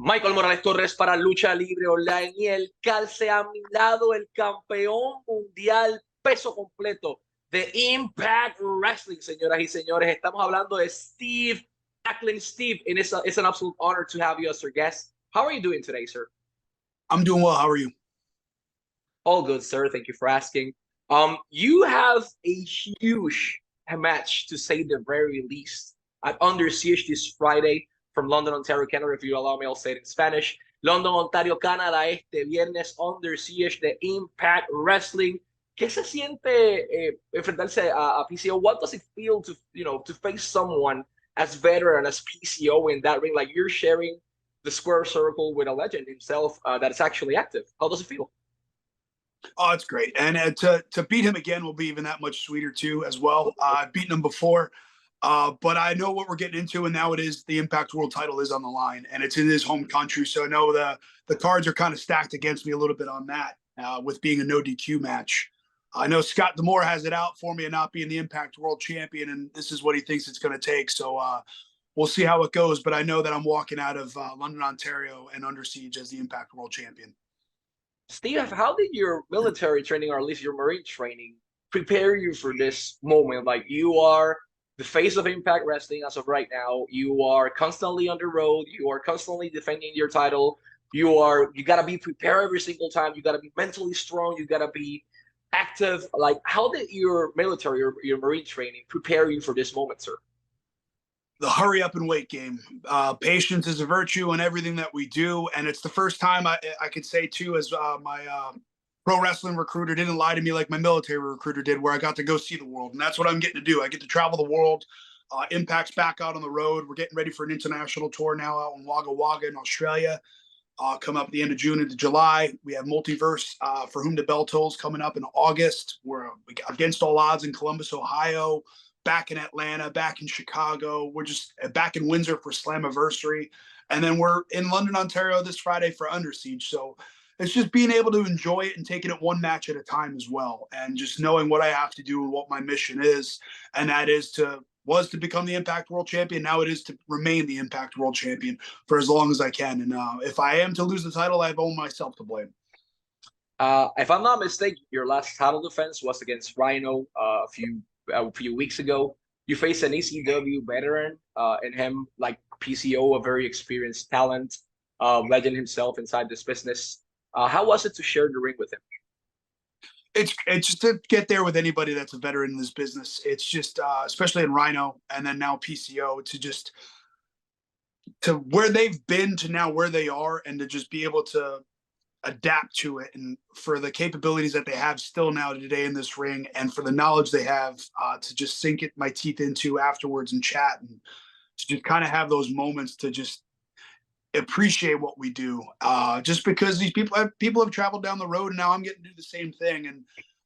Michael Morales Torres para Lucha Libre Online y el calce a mi lado, el campeón mundial peso completo de Impact Wrestling, señoras y señores. Estamos hablando de Steve Macklin. Steve, and it's, a, it's an absolute honor to have you as our guest. How are you doing today, sir? I'm doing well. How are you? All good, sir. Thank you for asking. Um, you have a huge match, to say the very least, at Under Siege this Friday from London, Ontario, Canada, if you allow me, I'll say it in Spanish. London, Ontario, Canada, este viernes Under Siege de Impact Wrestling. ¿Qué se siente eh, enfrentarse a, a, PCO? What does it feel to, you know, to face someone as veteran as PCO in that ring? Like you're sharing the square circle with a legend himself uh, that is actually active. How does it feel? Oh, it's great, and uh, to to beat him again will be even that much sweeter too, as well. Uh, I've beaten him before. Uh, but I know what we're getting into, and now it is the Impact World Title is on the line, and it's in his home country. So I know the the cards are kind of stacked against me a little bit on that, uh, with being a no DQ match. I know Scott D'Amore has it out for me and not being the Impact World Champion, and this is what he thinks it's going to take. So uh, we'll see how it goes. But I know that I'm walking out of uh, London, Ontario, and under siege as the Impact World Champion. Steve, how did your military training, or at least your Marine training, prepare you for this moment? Like you are the face of Impact Wrestling as of right now. You are constantly on the road. You are constantly defending your title. You are you gotta be prepared every single time. You gotta be mentally strong. You gotta be active. Like, how did your military or your Marine training prepare you for this moment, sir? The hurry up and wait game. Uh, patience is a virtue in everything that we do, and it's the first time I I could say too, as uh, my uh, pro wrestling recruiter didn't lie to me like my military recruiter did, where I got to go see the world. And that's what I'm getting to do. I get to travel the world. Uh, Impact's back out on the road. We're getting ready for an international tour now out in Wagga Wagga in Australia. Uh, come up at the end of June into July. We have Multiverse uh, for Whom the Bell Tolls coming up in August. We're against all odds in Columbus, Ohio, back in Atlanta, back in Chicago. We're just uh, back in Windsor for Slammiversary. And then we're in London, Ontario this Friday for Under Siege. So it's just being able to enjoy it and taking it one match at a time as well and just knowing what i have to do and what my mission is and that is to was to become the impact world champion. Now it is to remain the impact world champion for as long as i can and uh, if i am to lose the title i've owned myself to blame. Uh, if i'm not mistaken your last title defense was against rhino uh, a few a few weeks ago. You faced an ecw veteran uh, and him like pco a very experienced talent uh, legend himself inside this business uh, how was it to share the ring with him? It's it's just to get there with anybody that's a veteran in this business. It's just uh, especially in Rhino and then now PCO to just to where they've been to now where they are and to just be able to adapt to it and for the capabilities that they have still now today in this ring and for the knowledge they have uh, to just sink it my teeth into afterwards and chat and to just kind of have those moments to just appreciate what we do uh, just because these people have people have traveled down the road and now i'm getting to do the same thing and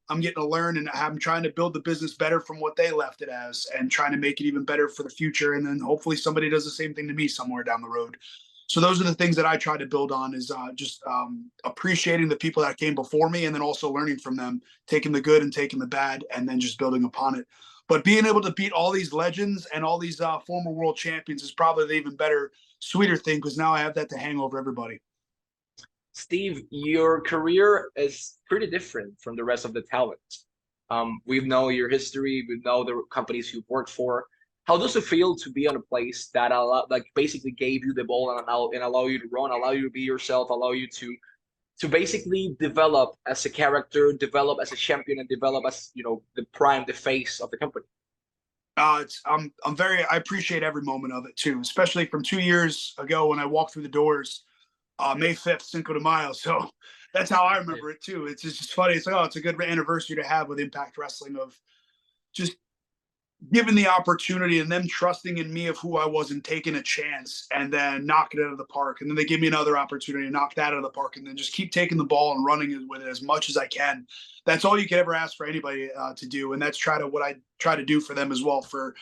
i'm getting to learn and i'm trying to build the business better from what they left it as and trying to make it even better for the future. And then hopefully somebody does the same thing to me somewhere down the road. So those are the things that i try to build on is uh, just um, appreciating the people that came before me and then also learning from them taking the good and taking the bad and then just building upon it. But being able to beat all these legends and all these uh, former world champions is probably the even better sweeter thing because now I have that to hang over everybody. Steve, your career is pretty different from the rest of the talent. Um, we know your history, we know the companies you've worked for. How does it feel to be on a place that allow, like basically gave you the ball and allow and allow you to run, allow you to be yourself, allow you to to basically develop as a character, develop as a champion, and develop as you know the prime, the face of the company? Uh, it's I'm I'm very I appreciate every moment of it too, especially from two years ago when I walked through the doors, uh, May fifth, Cinco de Mayo. So that's how I remember it too. It's just funny. It's like oh, it's a good anniversary to have with Impact Wrestling of just given the opportunity and them trusting in me of who I was and taking a chance and then knock it out of the park. And then they give me another opportunity to knock that out of the park and then just keep taking the ball and running with it as much as I can. That's all you can ever ask for anybody uh, to do. And that's try to what I try to do for them as well for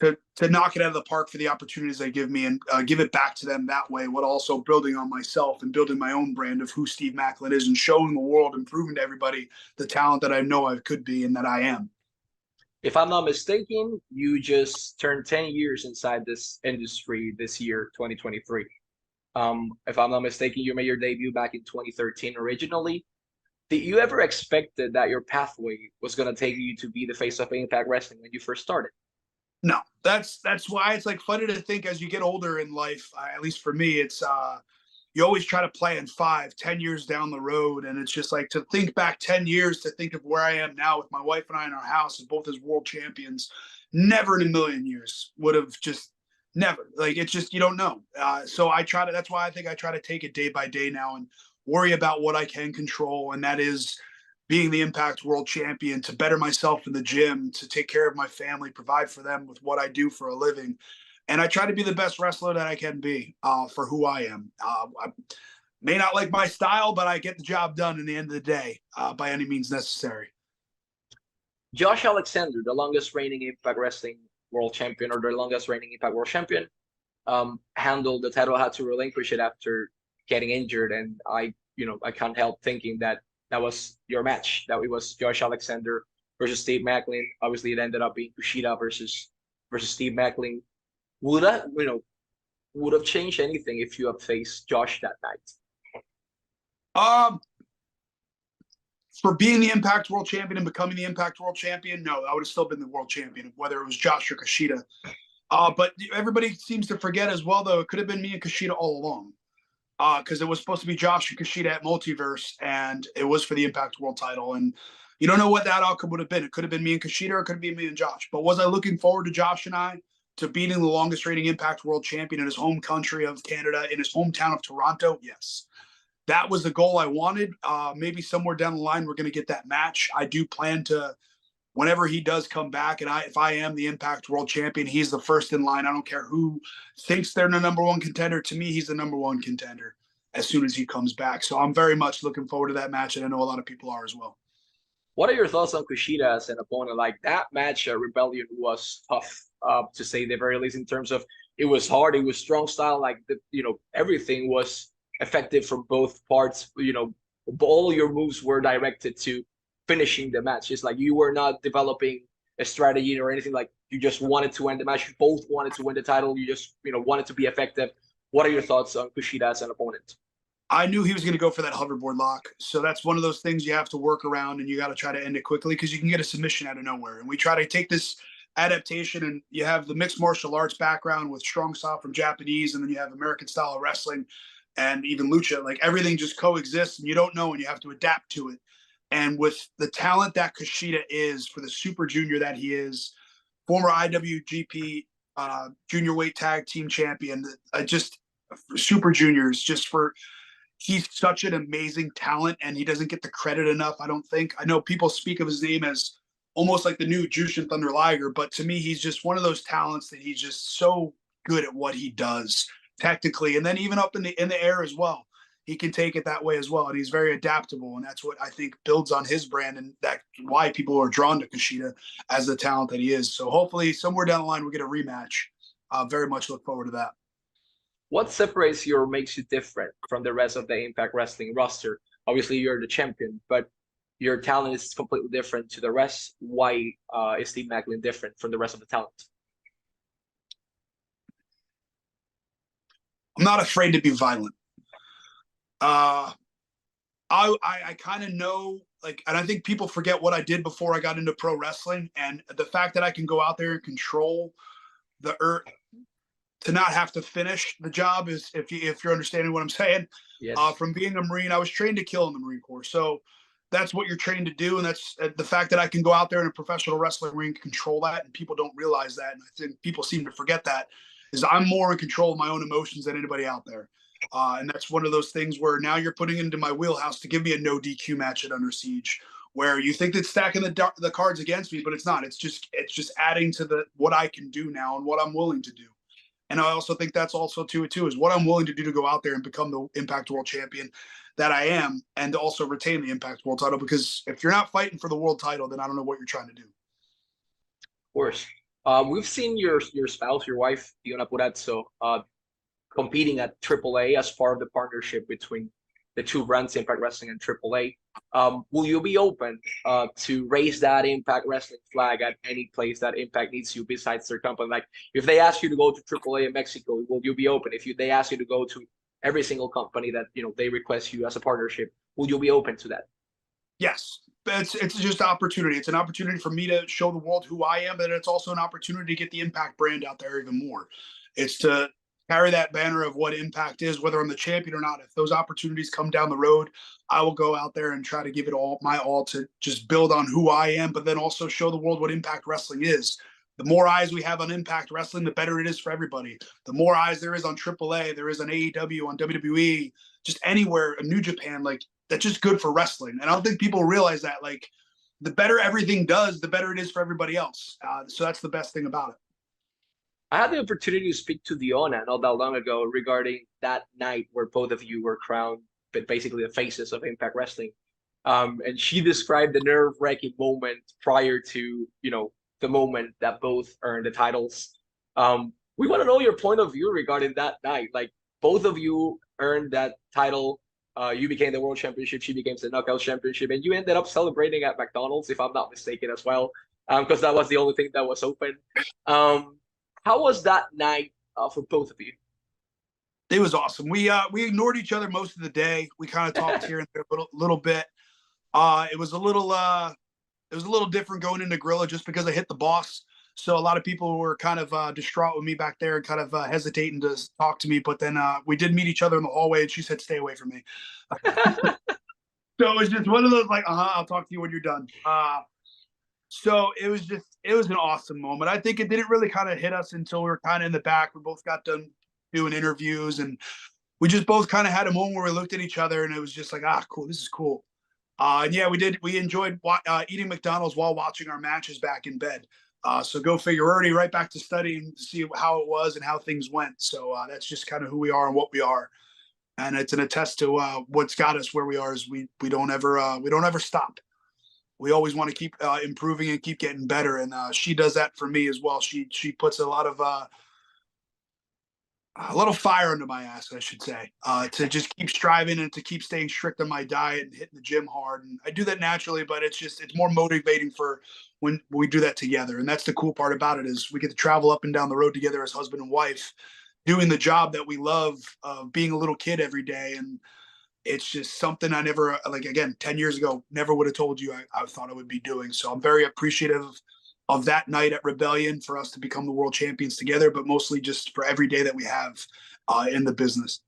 to, to knock it out of the park for the opportunities they give me and uh, give it back to them that way, What also building on myself and building my own brand of who Steve Maclin is and showing the world and proving to everybody the talent that I know I could be and that I am if I'm not mistaken, you just turned 10 years inside this industry this year, 2023. Um, if I'm not mistaken, you made your debut back in 2013 originally. Did you ever expected that your pathway was gonna take you to be the face of Impact Wrestling when you first started? No, that's that's why it's like funny to think as you get older in life. Uh, at least for me, it's uh, you always try to plan five, ten years down the road, and it's just like to think back ten years to think of where I am now with my wife and I in our house, and both as world champions. Never in a million years would have just never like it's just you don't know. Uh, so I try to. That's why I think I try to take it day by day now and worry about what I can control, and that is being the Impact World Champion, to better myself in the gym, to take care of my family, provide for them with what I do for a living. And I try to be the best wrestler that I can be uh, for who I am. Uh, I may not like my style, but I get the job done in the end of the day uh, by any means necessary. Josh Alexander, the longest reigning Impact Wrestling World Champion or the longest reigning Impact World Champion, um, handled the title, had to relinquish it after getting injured. And I, you know, I can't help thinking that that was your match. That it was Josh Alexander versus Steve Maclin. Obviously, it ended up being Kushida versus versus Steve Maclin. Would that you know would have changed anything if you had faced Josh that night? Um, for being the Impact World Champion and becoming the Impact World Champion, no, I would have still been the World Champion, whether it was Josh or Kushida. Uh, but everybody seems to forget as well, though, it could have been me and Kushida all along because uh, it was supposed to be Josh and Kushida at Multiverse, and it was for the Impact World title. And you don't know what that outcome would have been. It could have been me and Kushida, or it could have been me and Josh. But was I looking forward to Josh and I to beating the longest reigning Impact World Champion in his home country of Canada, in his hometown of Toronto? Yes. That was the goal I wanted. Uh, maybe somewhere down the line, we're going to get that match. I do plan to whenever he does come back, and I if I am the Impact World Champion, he's the first in line. I don't care who thinks they're the number one contender. To me, he's the number one contender as soon as he comes back. So I'm very much looking forward to that match, and I know a lot of people are as well. What are your thoughts on Kushida as an opponent? Like that match, uh, Rebellion was tough, uh, to say the very least. In terms of it was hard, it was strong style. Like the, you know, everything was effective from both parts. You know, all your moves were directed to finishing the match. It's like you were not developing a strategy or anything. Like you just wanted to win the match. You both wanted to win the title. You just you know wanted to be effective. What are your thoughts on Kushida as an opponent? I knew he was going to go for that hoverboard lock. So that's one of those things you have to work around and you got to try to end it quickly because you can get a submission out of nowhere. And we try to take this adaptation and you have the mixed martial arts background with strong style from Japanese and then you have American style of wrestling and even lucha. Like everything just coexists and you don't know and you have to adapt to it. And with the talent that Kushida is for the super junior that he is, former IWGP uh, junior weight tag team champion, uh, just super juniors, just for he's such an amazing talent and he doesn't get the credit enough. I don't think. I know people speak of his name as almost like the new Jushin Thunder Liger, but to me, he's just one of those talents that he's just so good at what he does technically, and then even up in the in the air as well he can take it that way as well. And he's very adaptable. And that's what I think builds on his brand and that why people are drawn to Kushida as the talent that he is. So hopefully somewhere down the line we get a rematch. Uh, very much look forward to that. What separates you or makes you different from the rest of the Impact Wrestling roster? Obviously, you're the champion, but your talent is completely different to the rest. Why uh, is Steve Maclin different from the rest of the talent? I'm not afraid to be violent uh, I I, I kind of know like, and I think people forget what I did before I got into pro wrestling, and the fact that I can go out there and control the earth to not have to finish the job is if you if you're understanding what I'm saying. Yes. Uh, from being a Marine, I was trained to kill in the Marine Corps, so that's what you're trained to do, and that's uh, the fact that I can go out there in a professional wrestling ring, control that, and people don't realize that, and I think people seem to forget that. Is I'm more in control of my own emotions than anybody out there. Uh, and that's one of those things where now you're putting into my wheelhouse to give me a no DQ match at Under Siege, where you think it's stacking the the cards against me, but it's not. It's just it's just adding to the what I can do now and what I'm willing to do. And I also think that's also to it too is what I'm willing to do to go out there and become the Impact World Champion that I am, and to also retain the Impact World Title. Because if you're not fighting for the world title, then I don't know what you're trying to do. Of course. Uh, we've seen your your spouse, your wife, Deonna Purrazzo, uh, competing at AAA as part of the partnership between the two brands, Impact Wrestling and AAA. Um, will you be open uh, to raise that Impact Wrestling flag at any place that Impact needs you besides their company? Like, if they ask you to go to AAA in Mexico, will you be open? If you, they ask you to go to every single company that you know they request you as a partnership. Will you be open to that? Yes, it's it's just opportunity. It's an opportunity for me to show the world who I am, and it's also an opportunity to get the Impact brand out there even more. It's to carry that banner of what Impact is, whether I'm the champion or not. If those opportunities come down the road, I will go out there and try to give it all my all to just build on who I am, but then also show the world what Impact Wrestling is. The more eyes we have on Impact Wrestling, the better it is for everybody. The more eyes there is on AAA, there is on AEW, on WWE, just anywhere, New Japan, like that's just good for wrestling. And I don't think people realize that. Like, the better everything does, the better it is for everybody else. Uh, so that's the best thing about it. I had the opportunity to speak to Deonna not that long ago regarding that night where both of you were crowned, but basically the faces of Impact Wrestling. Um, and she described the nerve-wracking moment prior to, you know, the moment that both earned the titles. Um, we want to know your point of view regarding that night. Like both of you earned that title. Uh, you became the world championship. She became the knockout championship, and you ended up celebrating at McDonald's, if I'm not mistaken, as well, because um, that was the only thing that was open. Um, how was that night uh, for both of you? It was awesome. We uh, we ignored each other most of the day. We kind of talked here and there a little, little bit. Uh, it was a little uh, it was a little different going into Gorilla just because I hit the boss. So a lot of people were kind of uh, distraught with me back there and kind of uh, hesitating to talk to me. But then uh, we did meet each other in the hallway, and she said, "Stay away from me." so it was just one of those like, "Uh huh, I'll talk to you when you're done." So it was just it was an awesome moment. I think it didn't really kind of hit us until we were kind of in the back. We both got done doing interviews, and we just both kind of had a moment where we looked at each other, and it was just like, "Ah, cool, this is cool." Uh, and yeah, we did. We enjoyed uh, eating McDonald's while watching our matches back in bed. Uh, so go figure. Already right back to studying to see how it was and how things went. So uh, that's just kind of who we are and what we are, and it's an attest to uh, what's got us where we are. Is we we don't ever uh, we don't ever stop. We always want to keep uh, improving and keep getting better, and uh, she does that for me as well. She she puts a lot of uh, a little fire under my ass, I should say, uh, to just keep striving and to keep staying strict on my diet and hitting the gym hard. And I do that naturally, but it's just it's more motivating for when we do that together. And that's the cool part about it is we get to travel up and down the road together as husband and wife, doing the job that we love, uh, being a little kid every day. And it's just something I never like. Again, ten years ago, never would have told you I, I thought I would be doing. So I'm very appreciative of that night at Rebellion for us to become the world champions together, but mostly just for every day that we have uh, in the business.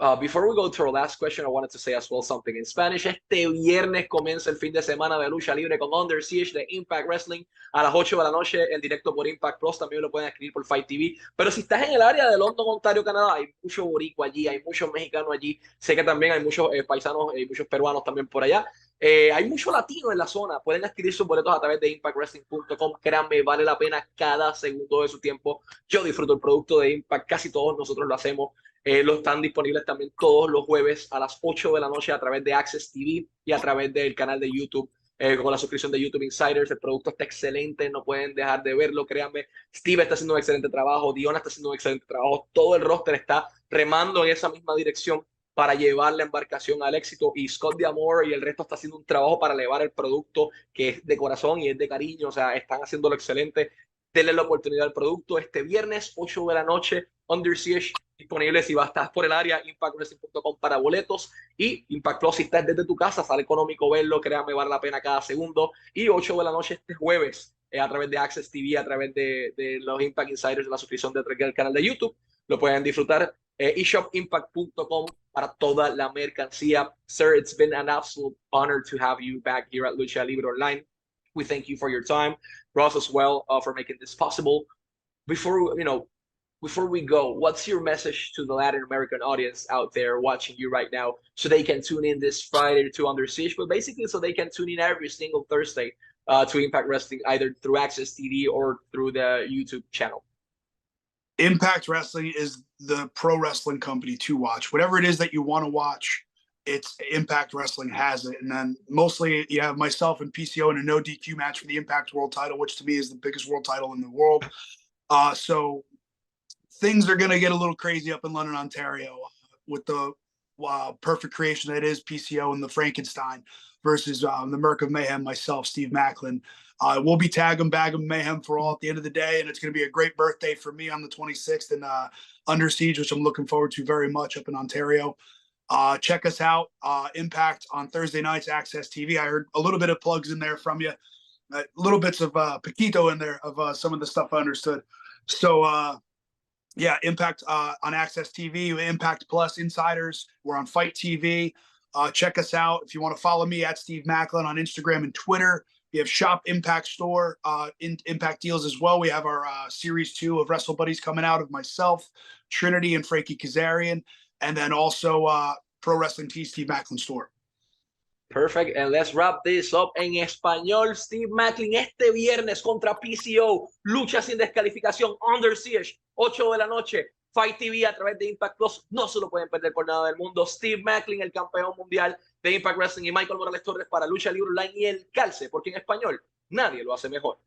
Uh, before we go to our last question, I wanted to say as well something in Spanish. Este viernes comienza el fin de semana de lucha libre con Under Siege de Impact Wrestling a las 8 de la noche en directo por Impact Plus. También lo pueden escribir por Fight TV. Pero si estás en el área de London, Ontario, Canadá, hay mucho boricua allí, hay muchos mexicanos allí. Sé que también hay muchos eh, paisanos y eh, muchos peruanos también por allá. Eh, hay mucho latino en la zona. Pueden adquirir sus boletos a través de impactwrestling.com. Créanme, vale la pena cada segundo de su tiempo. Yo disfruto el producto de Impact. Casi todos nosotros lo hacemos. Eh, lo están disponibles también todos los jueves a las 8 de la noche a través de Access TV y a través del canal de YouTube. Eh, con la suscripción de YouTube Insiders, el producto está excelente, no pueden dejar de verlo, créanme. Steve está haciendo un excelente trabajo, Diona está haciendo un excelente trabajo, todo el roster está remando en esa misma dirección para llevar la embarcación al éxito y Scott D'Amore y el resto está haciendo un trabajo para elevar el producto que es de corazón y es de cariño, o sea, están haciéndolo excelente. Denle la oportunidad al producto este viernes 8 de la noche, Under Siege, disponible si vas a estar por el área, impactwrestling.com para boletos y Impact si estás desde tu casa, sale económico verlo, créanme, vale la pena cada segundo. Y 8 de la noche este jueves eh, a través de Access TV, a través de, de los Impact Insiders, de la suscripción del canal de YouTube, lo pueden disfrutar eh, eShopImpact.com para toda la mercancía. Sir, it's been an absolute honor to have you back here at Lucha Libre Online. We thank you for your time, Ross as well, uh, for making this possible. Before you know, before we go, what's your message to the Latin American audience out there watching you right now, so they can tune in this Friday to Under Siege, but basically so they can tune in every single Thursday uh, to Impact Wrestling, either through AXS TV or through the YouTube channel. Impact Wrestling is the pro wrestling company to watch. Whatever it is that you want to watch, it's Impact Wrestling has it. And then mostly you have myself and PCO in a no DQ match for the Impact World title, which to me is the biggest world title in the world. Uh, so things are going to get a little crazy up in London, Ontario uh, with the uh, perfect creation that is PCO and the Frankenstein versus um, the Merc of Mayhem, myself, Steve Maclin. Uh, we'll be tagging Bag of Mayhem for all at the end of the day, and it's going to be a great birthday for me on the 26th and uh, Under Siege, which I'm looking forward to very much up in Ontario. Uh, check us out, uh, Impact on Thursday nights, AXS TV. I heard a little bit of plugs in there from you, uh, little bits of uh, Paquito in there of uh, some of the stuff I understood. So, yeah, Impact uh, on AXS TV, Impact Plus Insiders. We're on Fight TV. Uh, check us out if you want to follow me at Steve Maclin on Instagram and Twitter. We have Shop Impact Store uh, in Impact deals as well. We have our uh, series two of Wrestle Buddies coming out of myself, Trinity, and Frankie Kazarian, and then also uh, Pro Wrestling T Steve Maclin Store. Perfect. And let's wrap this up en español. Steve Maclin este viernes contra PCO. Lucha sin descalificación. Under Siege. 8 de la noche. Fight TV a través de Impact Plus. No se lo pueden perder por nada del mundo. Steve Macklin, el campeón mundial de Impact Wrestling. Y Michael Morales Torres para Lucha Libre Online y el Calce. Porque en español nadie lo hace mejor.